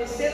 acontecer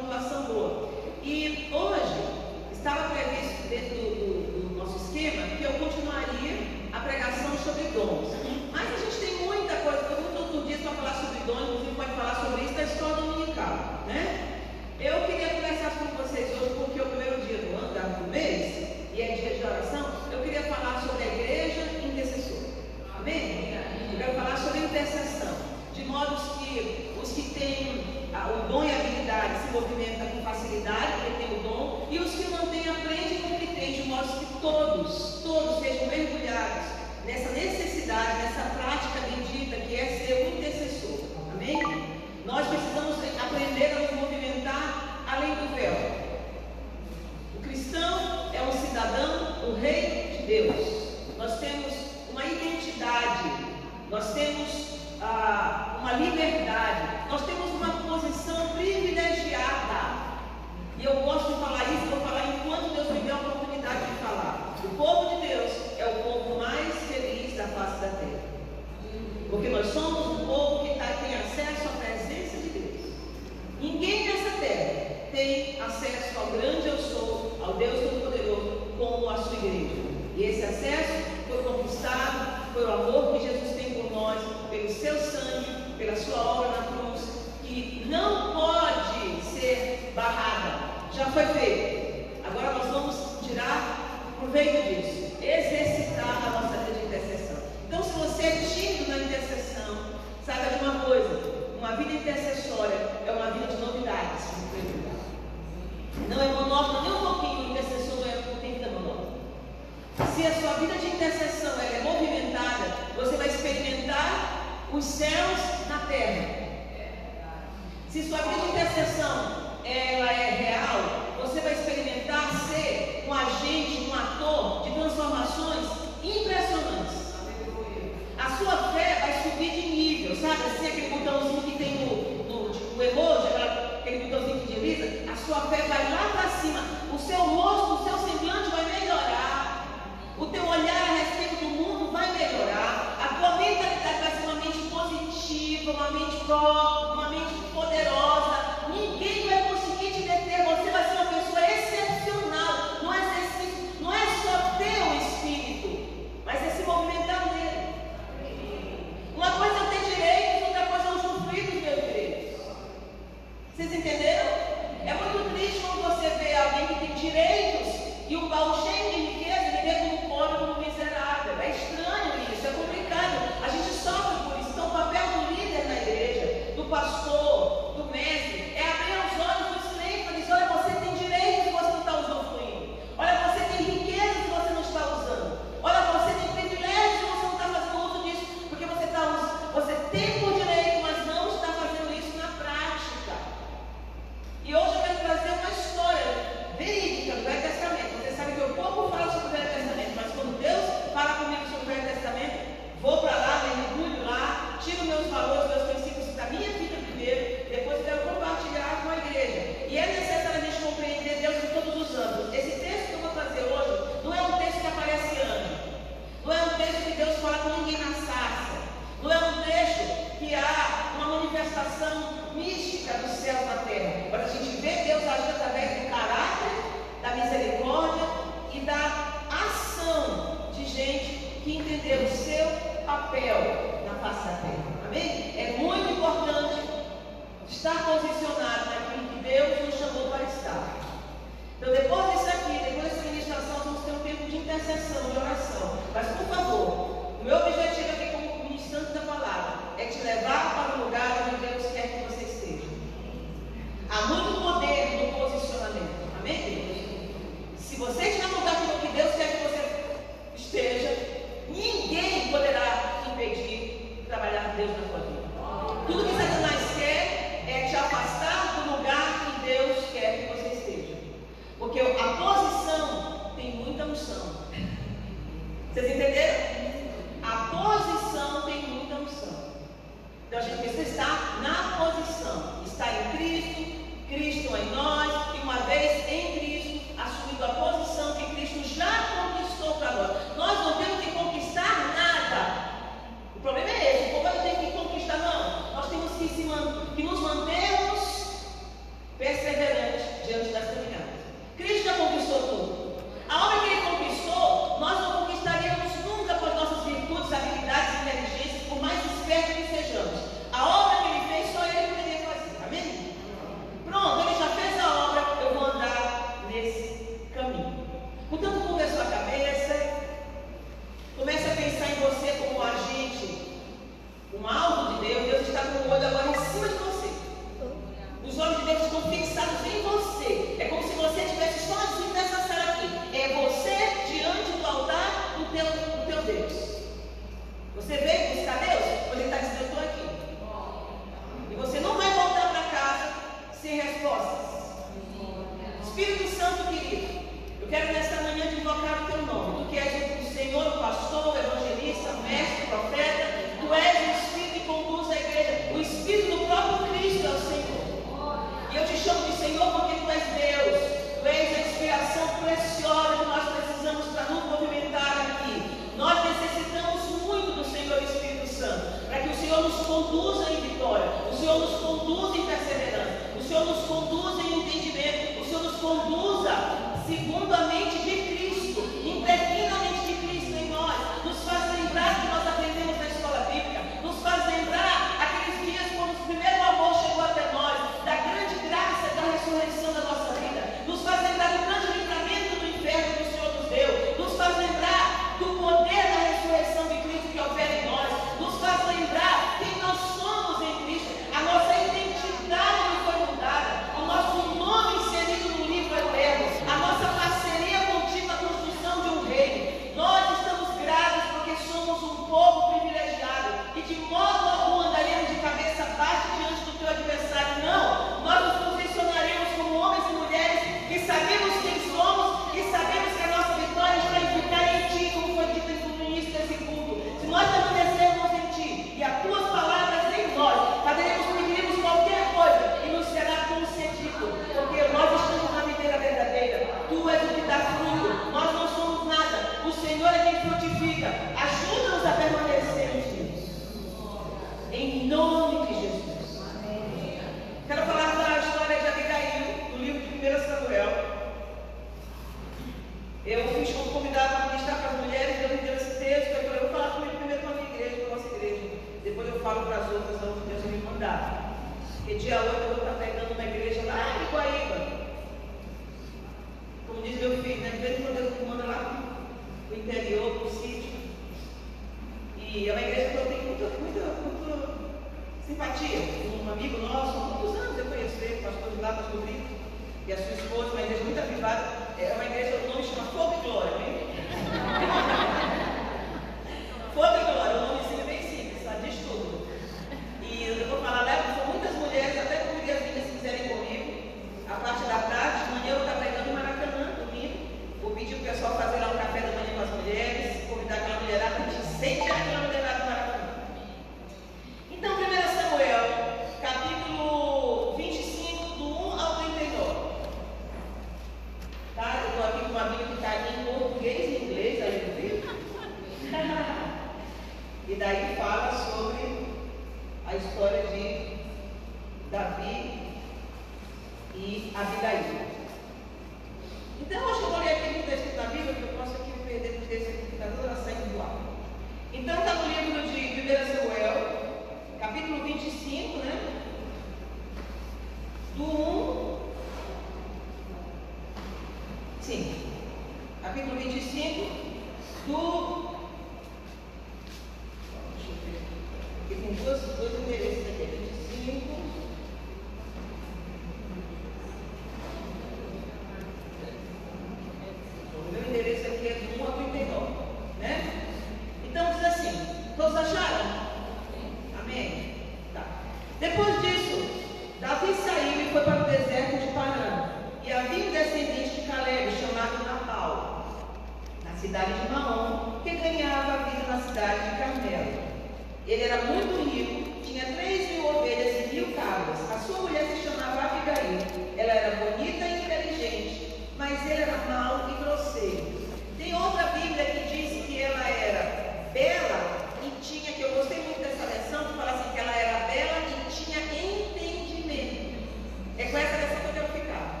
Ele era muito rico, tinha três mil ovelhas e mil cabras. A sua mulher se chamava Abigail. Ela era bonita e inteligente, mas ele era mau e grosseiro. Tem outra Bíblia que diz que ela era bela e tinha, que eu gostei muito dessa versão, que fala assim, que ela era bela e tinha entendimento. É com essa versão que eu quero ficar.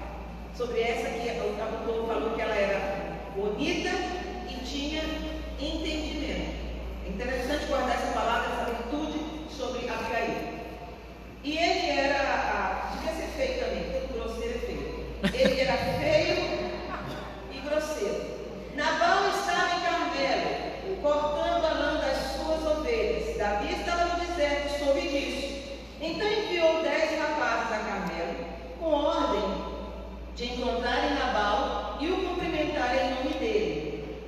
Sobre essa que o autor falou que ela era bonita e tinha entendimento. É interessante guardar essa palavra, essa virtude sobre Abigail. E ele era, devia ser feio também, todo grosseiro é feio. Ele era feio e grosseiro. Nabal estava em Carmelo, cortando a lã das suas ovelhas. Davi estava no deserto, soube disso. Então enviou dez rapazes a Carmelo, com ordem de encontrarem Nabal e o cumprimentarem em nome dele.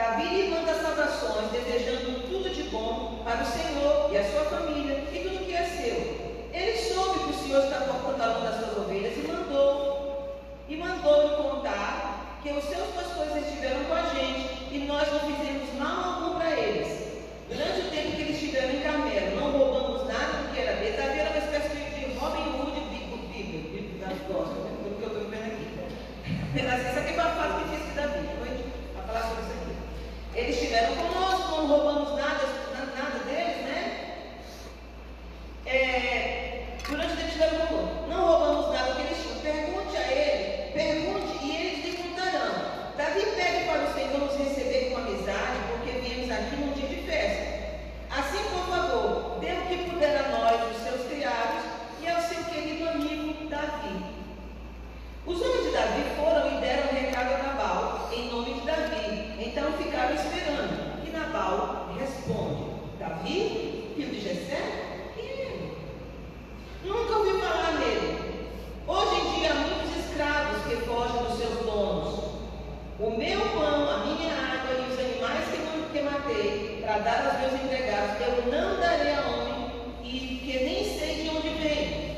Davi lhe manda saudações, desejando tudo de bom para o Senhor e a sua família e tudo que é seu. Ele soube que o Senhor está cortando a lã das suas ovelhas e mandou, e mandou-lhe contar que os seus pastores estiveram com a gente e nós não fizemos mal algum para eles. Durante o tempo que eles estiveram em Carmelo, não roubamos nada do que era dele. Davi era uma espécie de Robin Hood bíblico, gosto, do que eu estou vendo aqui. Essa aqui foi a fase que fiz Davi, foi a falar sobre isso aqui. Eles estiveram conosco, não roubamos nada, nada deles, né? É, durante o tempo estiveram conosco. Não roubamos nada que eles tinham. Pergunte a ele, pergunte e eles lhe contarão. Davi pede para o Senhor nos receber com amizade, porque viemos aqui num dia de festa. Assim, por favor, dê o que puder a nós, os seus criados, e ao seu querido amigo Davi. Os homens de Davi foram e deram um recado a Nabal, em nome de Davi. Então esperando. E Nabal responde: Davi, filho de Jessé? É ele? Nunca ouvi falar nele. Hoje em dia há muitos escravos que fogem dos seus donos. O meu pão, a minha água e os animais que, que matei para dar aos meus empregados, eu não darei a homem e que nem sei de onde vem.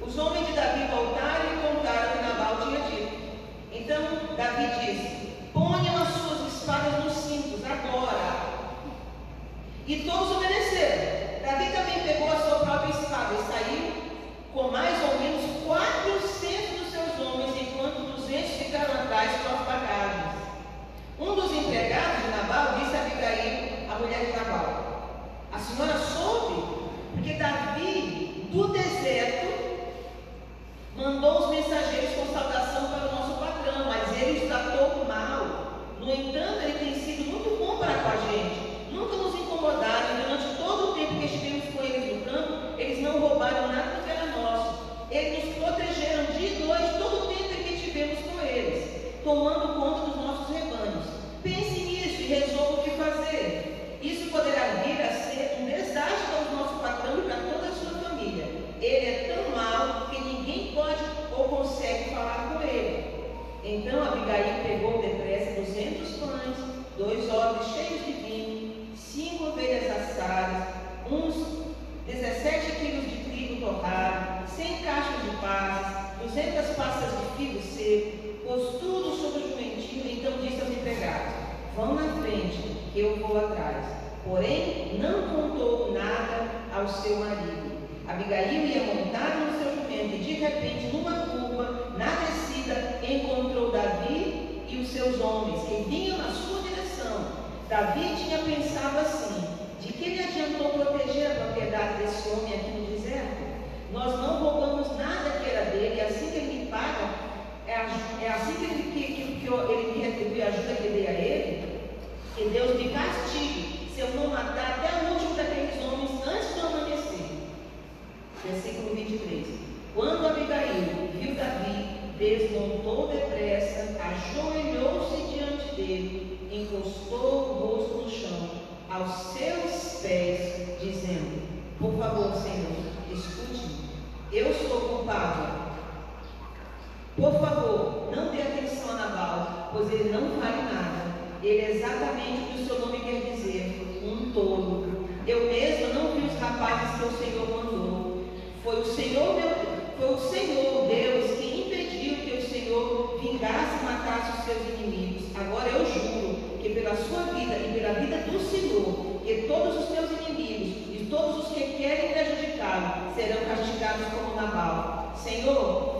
Os homens de Davi voltaram e contaram o que Nabal tinha dito. Então Davi disse: Ponham as suas espadas nos cintos agora. E todos obedeceram. Davi também pegou a sua própria espada e saiu com mais ou menos 400 dos seus homens, enquanto 200 ficaram atrás bagagens. Um dos empregados de Nabal disse a Abigail, a mulher de Nabal: A senhora soube? Porque Davi, do deserto, mandou os mensageiros com saudação para o nosso patrão, mas ele os tratou mal. No entanto, ele tem sido muito bom para com a gente. Nunca nos incomodaram e durante todo o tempo que estivemos com eles no campo, eles não roubaram nada do que era nosso. Eles nos protegeram dia e noite todo o tempo em que estivemos com eles, tomando conta dos nossos rebanhos. Pense nisso e resolva o que fazer. Isso poderá vir a ser um desastre para o nosso patrão e para toda a sua família. Ele é tão mau que ninguém pode ou consegue falar com ele. Então Abigail pegou depressa duzentos pães, dois ovos cheios de vinho, cinco ovelhas assadas, uns 17 quilos de trigo torrado, cem caixas de passas, duzentas passas de figo seco, pôs tudo sobre o jumentinho, então disse aos empregados, vão na frente, que eu vou atrás. Porém, não contou nada ao seu marido. Abigail ia montar no seu jumento e de repente, numa curva, na descida, encontrou Davi e os seus homens que vinham na sua Davi tinha pensado assim: de que lhe adiantou proteger a propriedade desse homem aqui no deserto? Nós não roubamos nada que era dele, e assim que ele me paga, é, é, assim que ele, que, que, que ele me retribui a ajuda que dei a ele, que Deus me castigue se eu não matar até o último daqueles homens antes do amanhecer. Versículo 23. Quando Abigail viu Davi, desmontou depressa, ajoelhou-se diante dele encostou o rosto no chão, aos seus pés, dizendo: Por favor, Senhor, escute-me. Eu sou culpado. Por favor, não dê atenção a Nabal, pois ele não vale nada. Ele é exatamente o que o seu nome quer dizer: um tolo. Eu mesmo não vi os rapazes que o Senhor mandou. Foi o Senhor, meu, foi o Senhor Deus que impediu que o Senhor vingasse e matasse os seus inimigos. Agora eu juro pela sua vida e pela vida do Senhor, que todos os teus inimigos e todos os que querem prejudicá-lo serão castigados como Nabal. Senhor,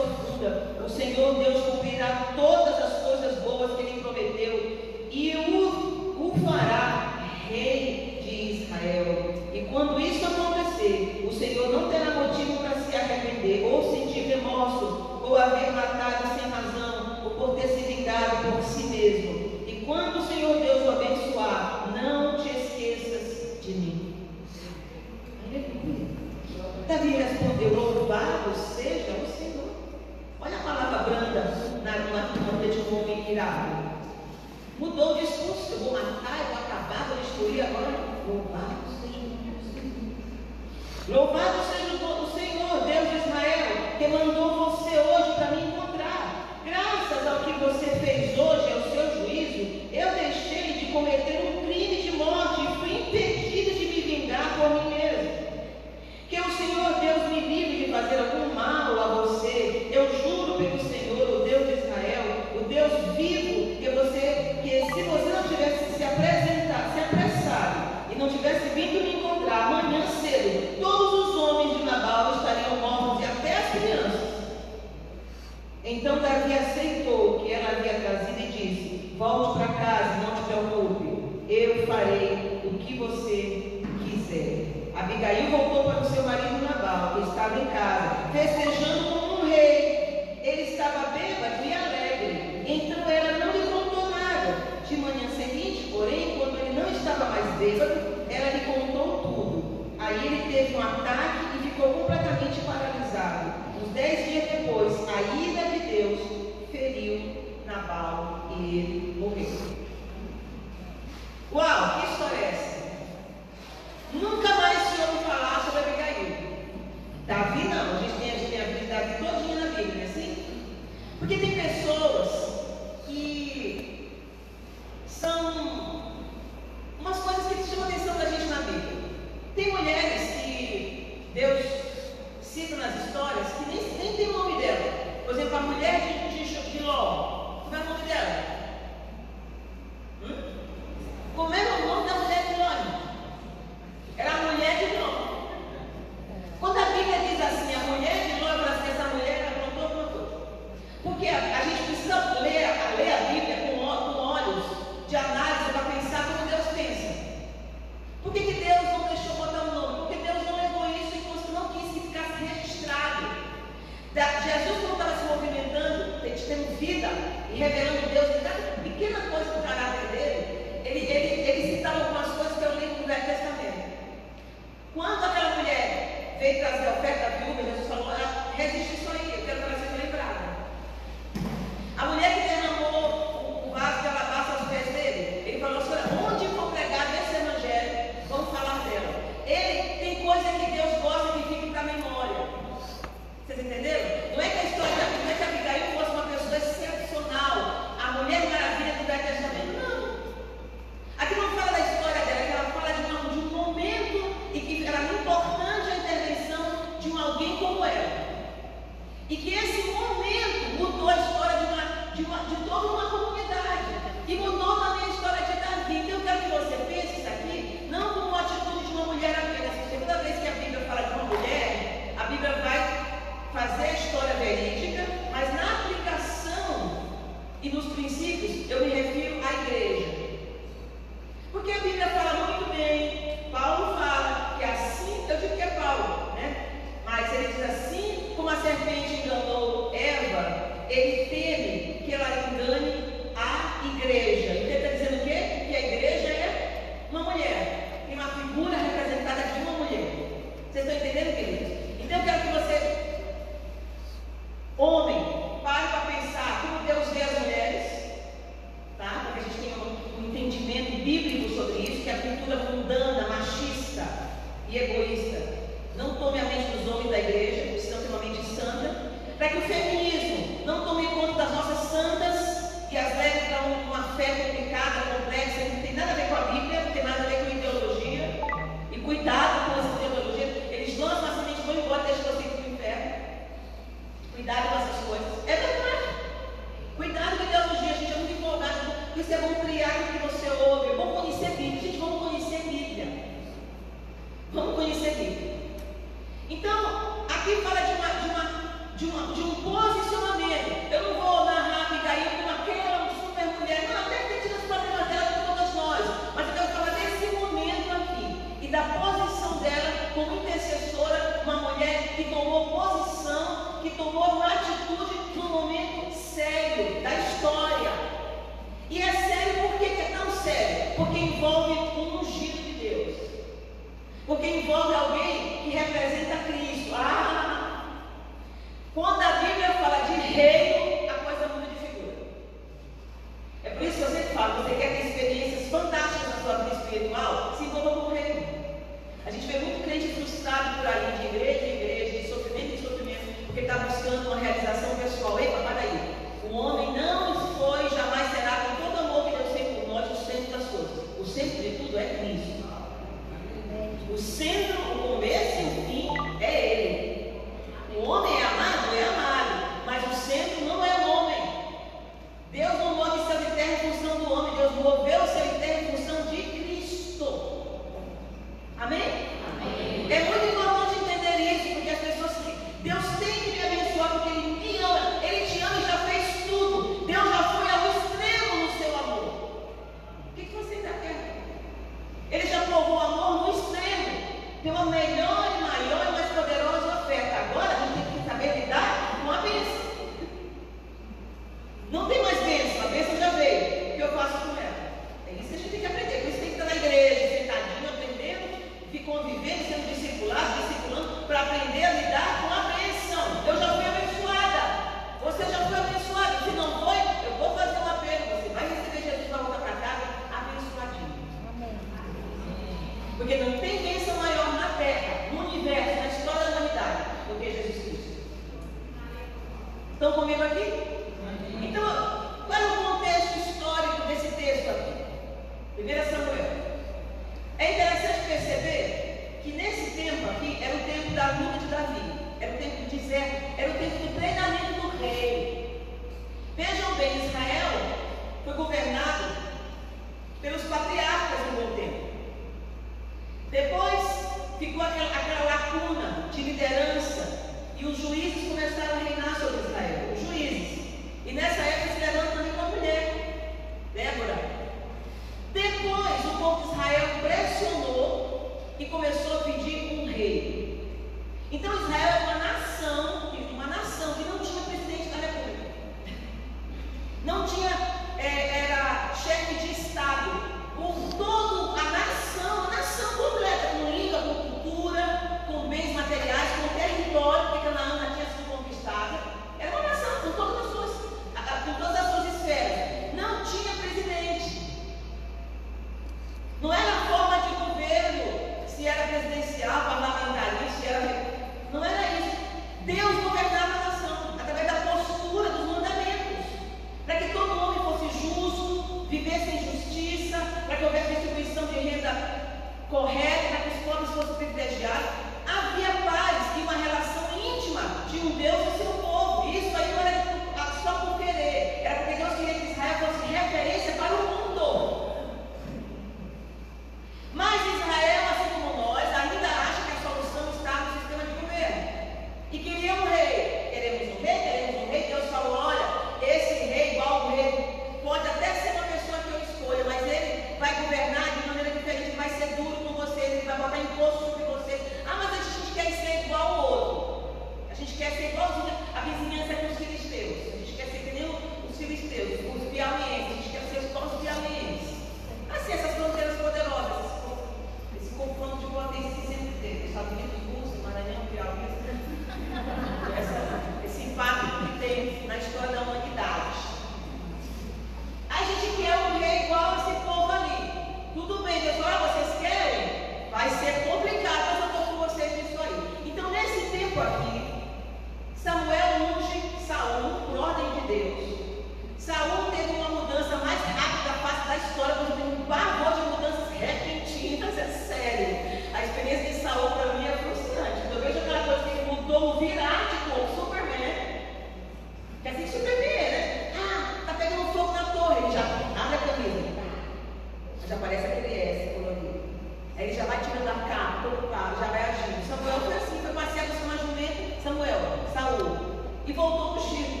e voltou ungido.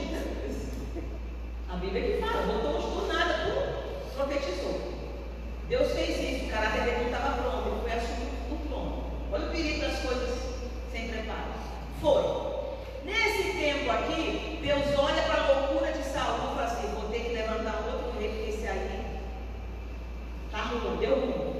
A Bíblia que fala, voltou ungido do nada, profetizou. Deus fez isso, o caráter dele não estava pronto, ele foi assumido do trono. Olha o perigo das coisas sem preparo. Foi. Nesse tempo aqui, Deus olha para a loucura de Saul e fala assim: vou ter que levantar outro rei, porque esse aí tá ruim, deu ruim.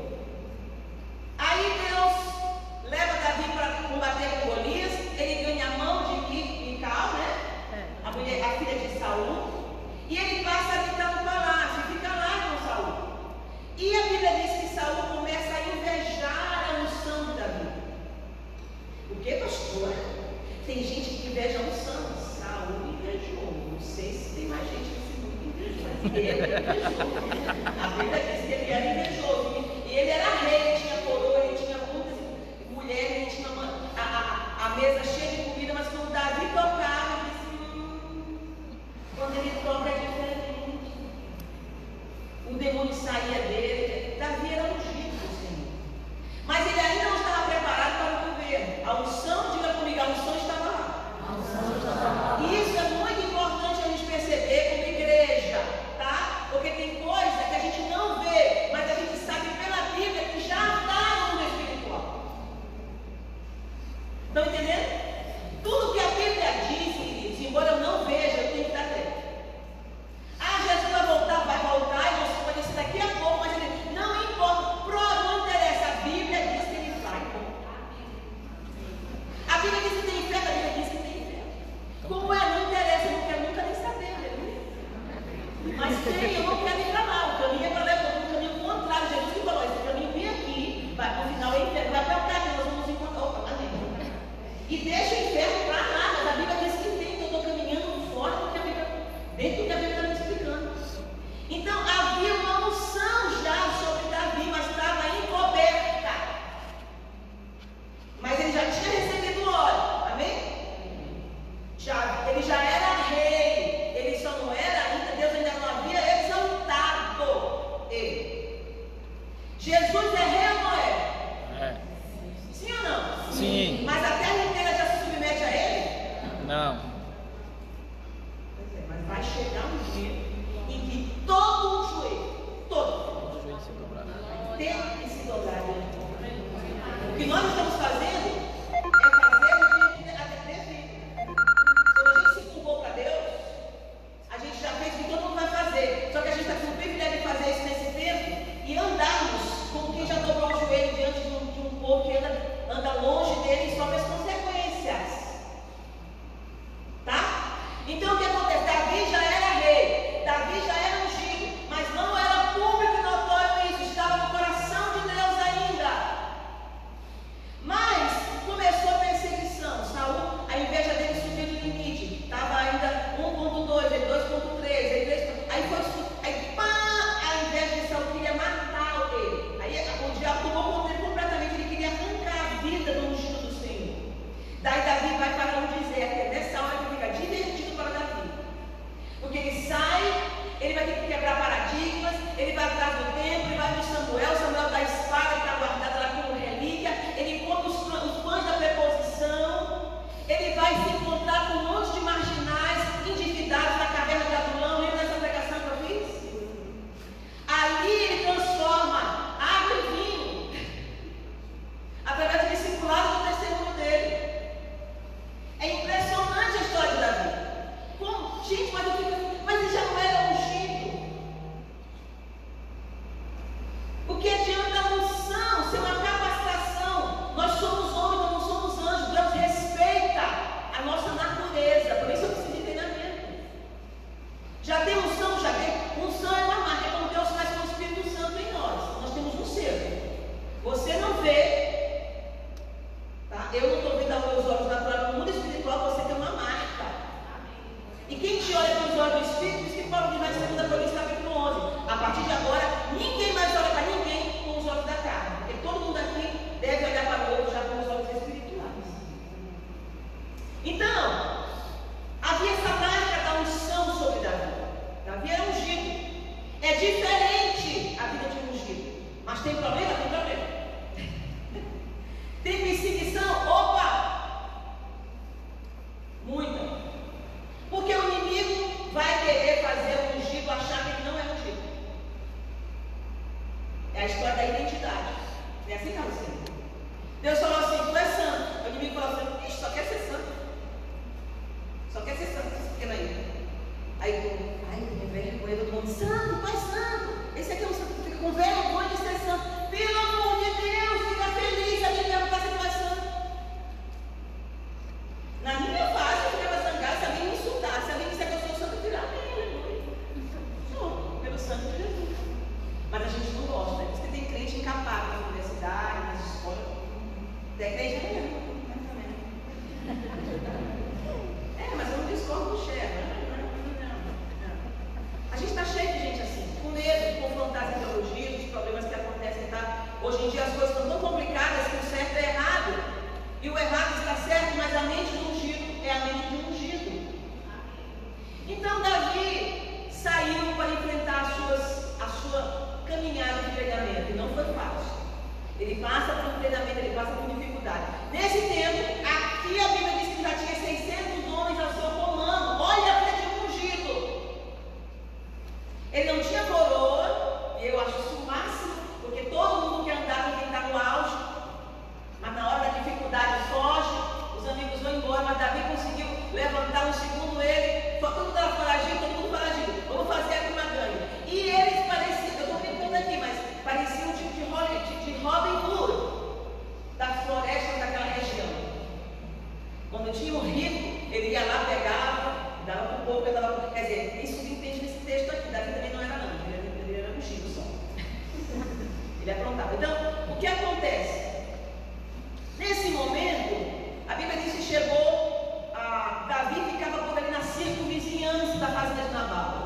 tinha o rico, ele ia lá, pegava, dava para o povo, ele dava para Quer dizer, isso entende nesse texto aqui. Davi também não era não, ele, ele era um giro só. ele aprontava. Então, o que acontece? Nesse momento, a Bíblia diz que chegou, a, Davi ficava por ali na circunvizinhança da fazenda de Nabal.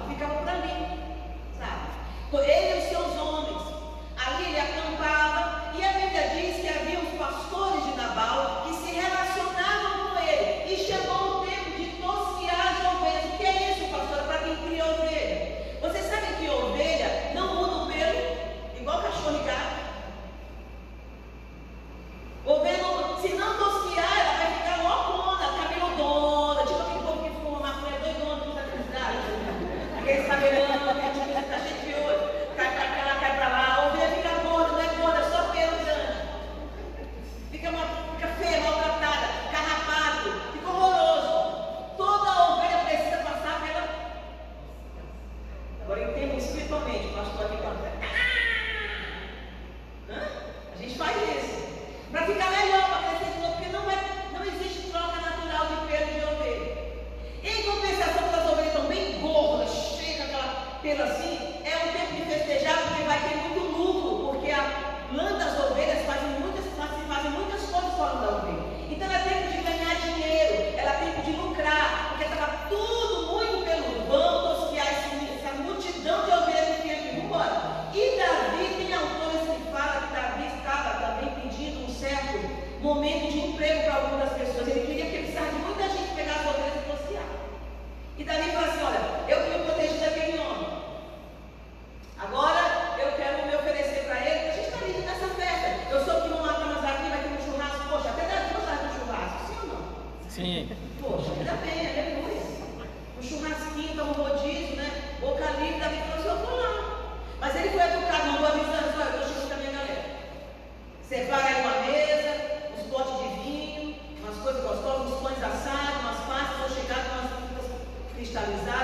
digitalizar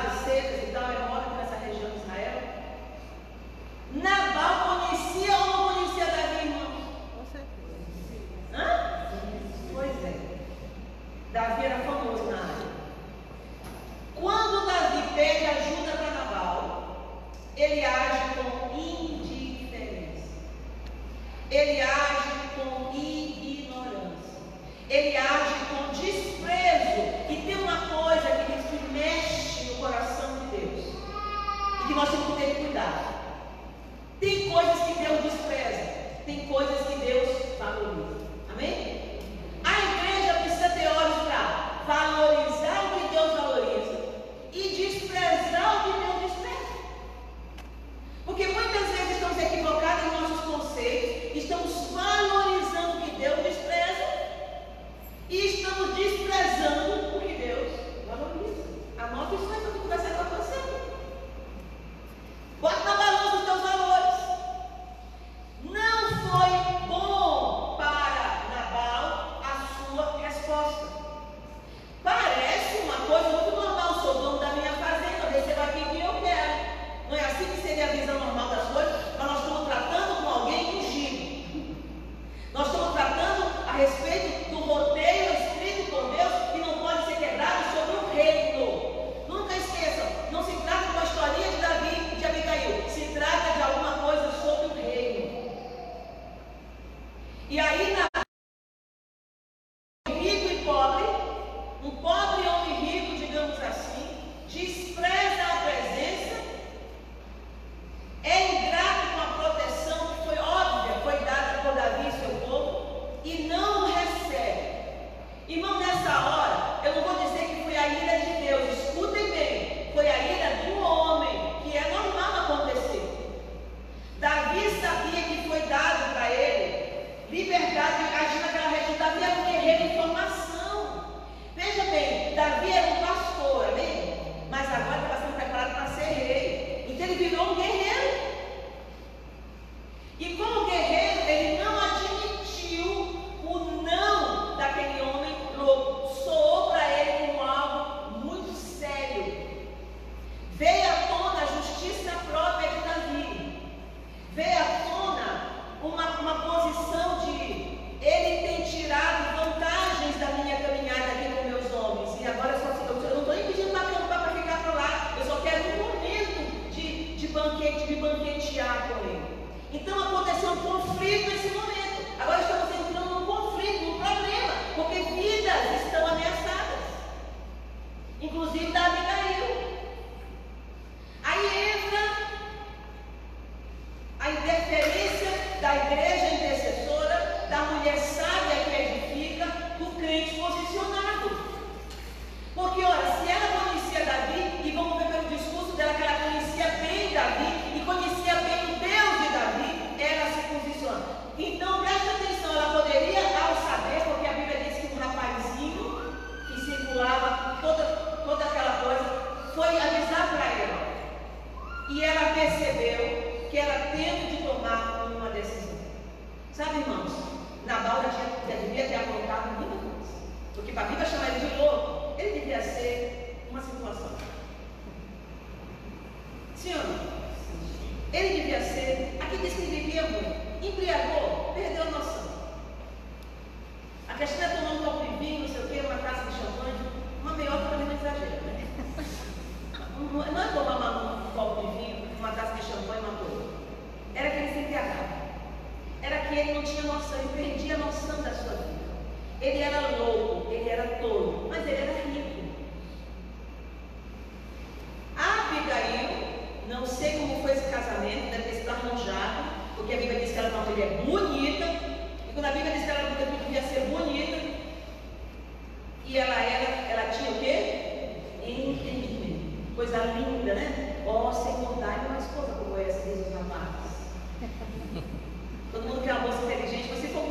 E ela era, ela tinha o quê? Entendimento. Coisa linda, né? Ó oh, Senhor, dá-lhe uma esposa como essa, Deus os. Todo mundo quer é uma moça inteligente, você for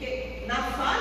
Porque na fala,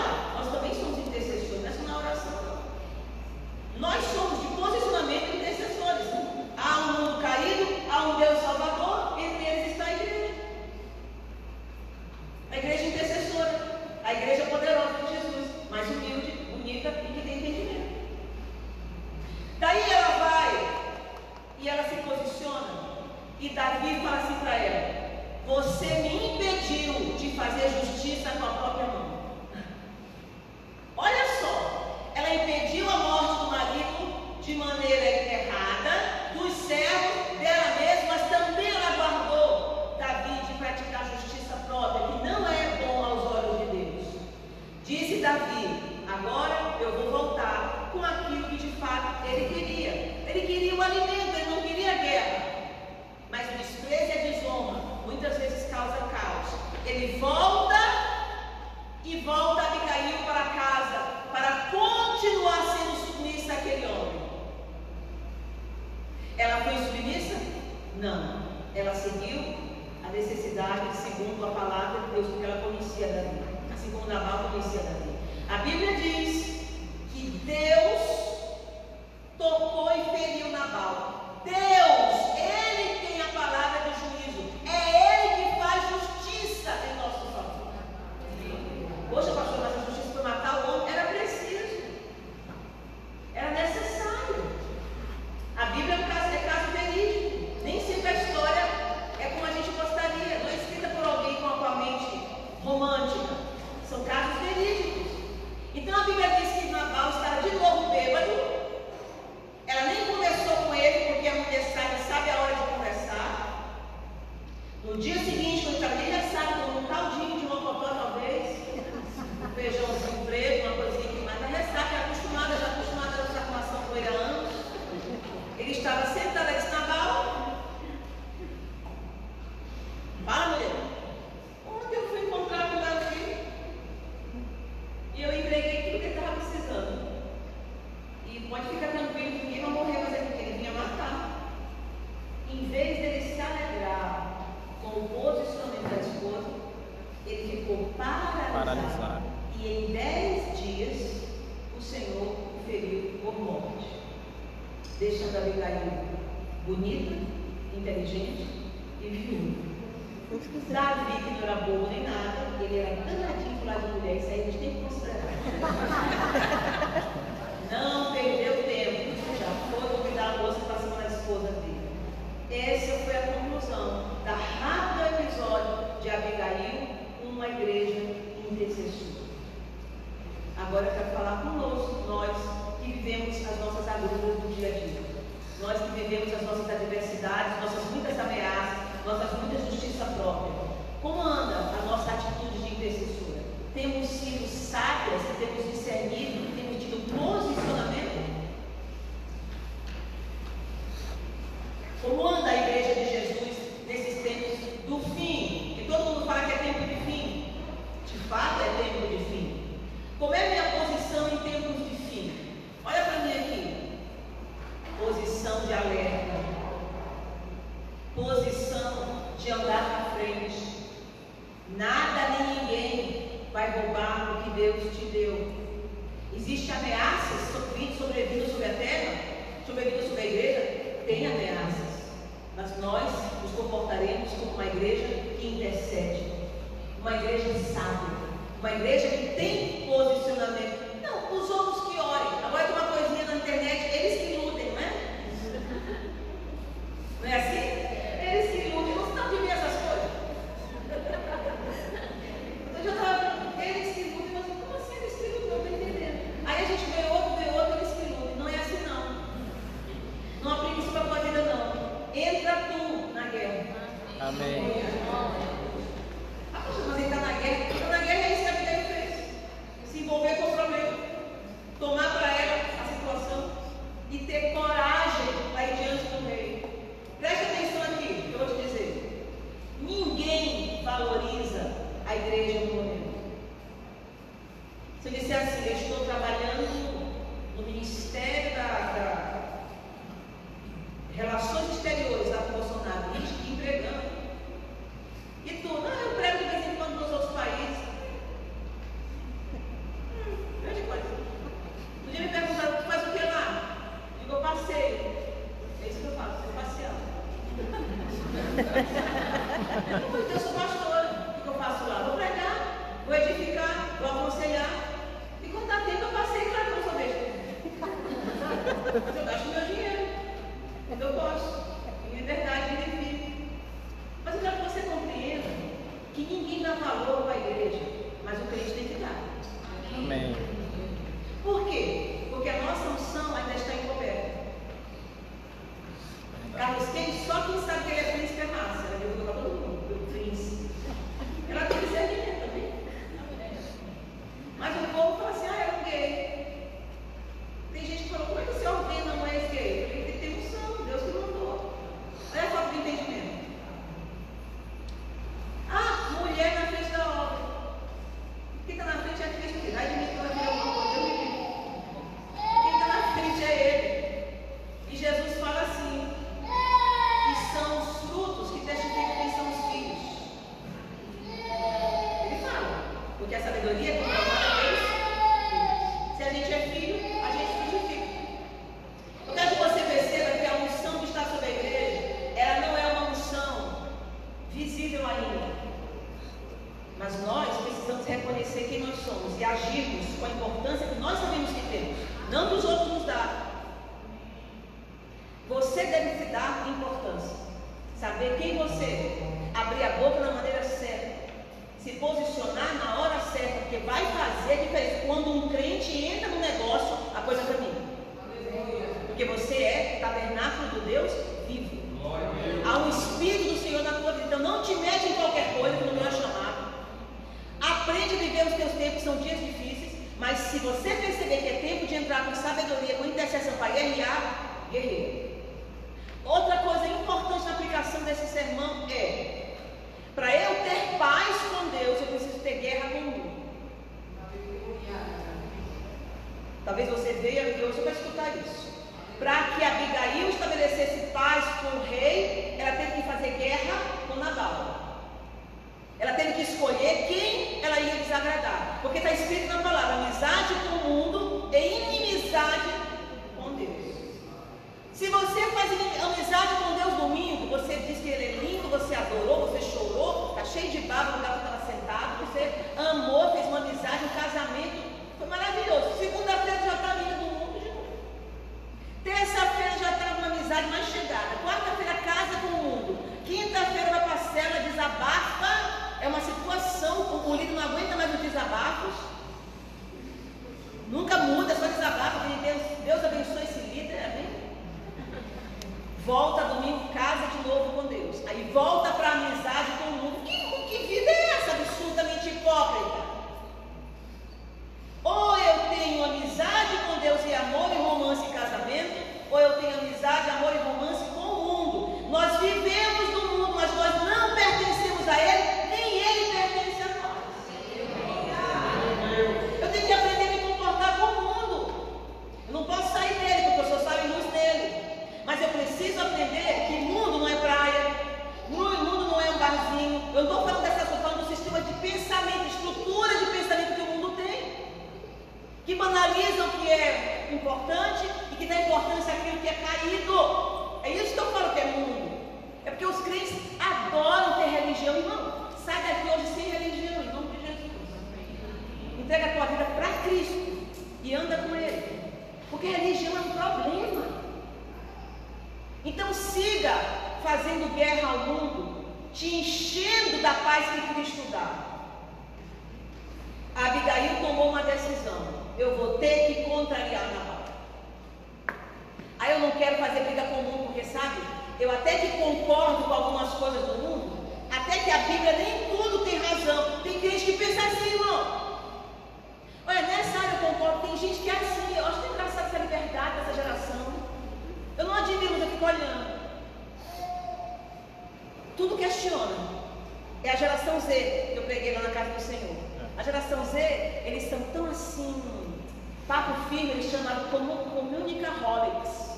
Porque vai fazer a diferença. Quando um crente entra no negócio, a coisa caminha. Porque você é tabernáculo do Deus vivo. Há um Espírito do Senhor na tua vida. Então não te mete em qualquer coisa que não é chamado. Aprende a viver os teus tempos, são dias difíceis. Mas se você perceber que é tempo de entrar com sabedoria, com intercessão para guerrear, guerreiro Cristo e anda com Ele. Porque religião é um problema. Então siga fazendo guerra ao mundo, te enchendo da paz que Cristo dá. Abigail tomou uma decisão. Eu vou ter que contrariar Nabal. Aí eu não quero fazer briga com o mundo, porque sabe, eu até que concordo com algumas coisas do mundo, até que a Bíblia nem tudo tem razão. Tem gente que pensa assim, irmão. Tem gente que é assim, eu acho é engraçado essa liberdade dessa geração. Eu não admiro, eu fico olhando. Tudo questiona. É a geração Z que eu preguei lá na casa do Senhor. A geração Z, eles são tão assim, papo firme, eles chamaram comunicaholics.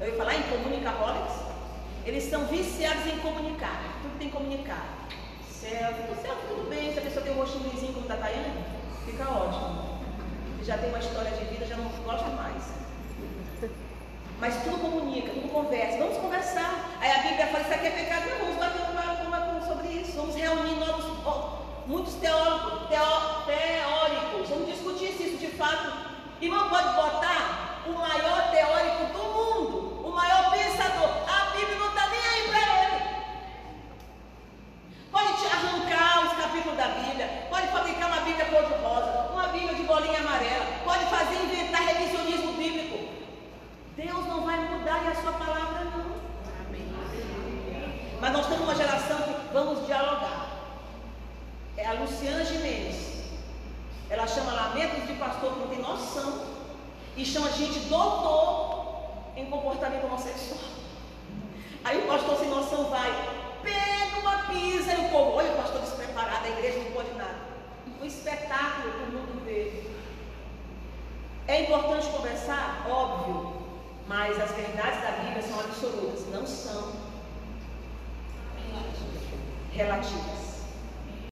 Eu ia falar em comunicaholics? Eles são viciados em comunicar. Tudo tem que comunicar. Selfie, selfie tudo bem, se a pessoa tem um rostinho lisinho como da Tayane, fica ótimo. Já tem uma história de vida, já não gosta mais. Mas tudo comunica, tudo conversa. Vamos conversar. Aí a Bíblia fala: Isso aqui é pecado. Não, vamos bater um sobre isso. Vamos reunir novos, muitos teóricos, teó, teóricos. Vamos discutir se isso de fato. Irmão, pode botar o maior teórico do mundo, o maior pensador. A Bíblia não está nem aí para ele. Pode te arrancar os capítulos da Bíblia, pode fabricar uma Bíblia cor-de-rosa, uma Bíblia de bolinha amarela, pode fazer inventar revisionismo bíblico. Deus não vai mudar e a sua palavra não. Mas nós temos uma geração que vamos dialogar. É a Luciana Jimenez. Ela chama lamentos de pastor que não tem noção. E chama a gente doutor em comportamento homossexual. Aí o pastor sem noção vai, pega uma pisa e o povo, olha o pastor despreparado, a igreja não pode nada. Um espetáculo para o mundo ver. É importante conversar? Óbvio. Mas as verdades da Bíblia são absolutas, não são relativas.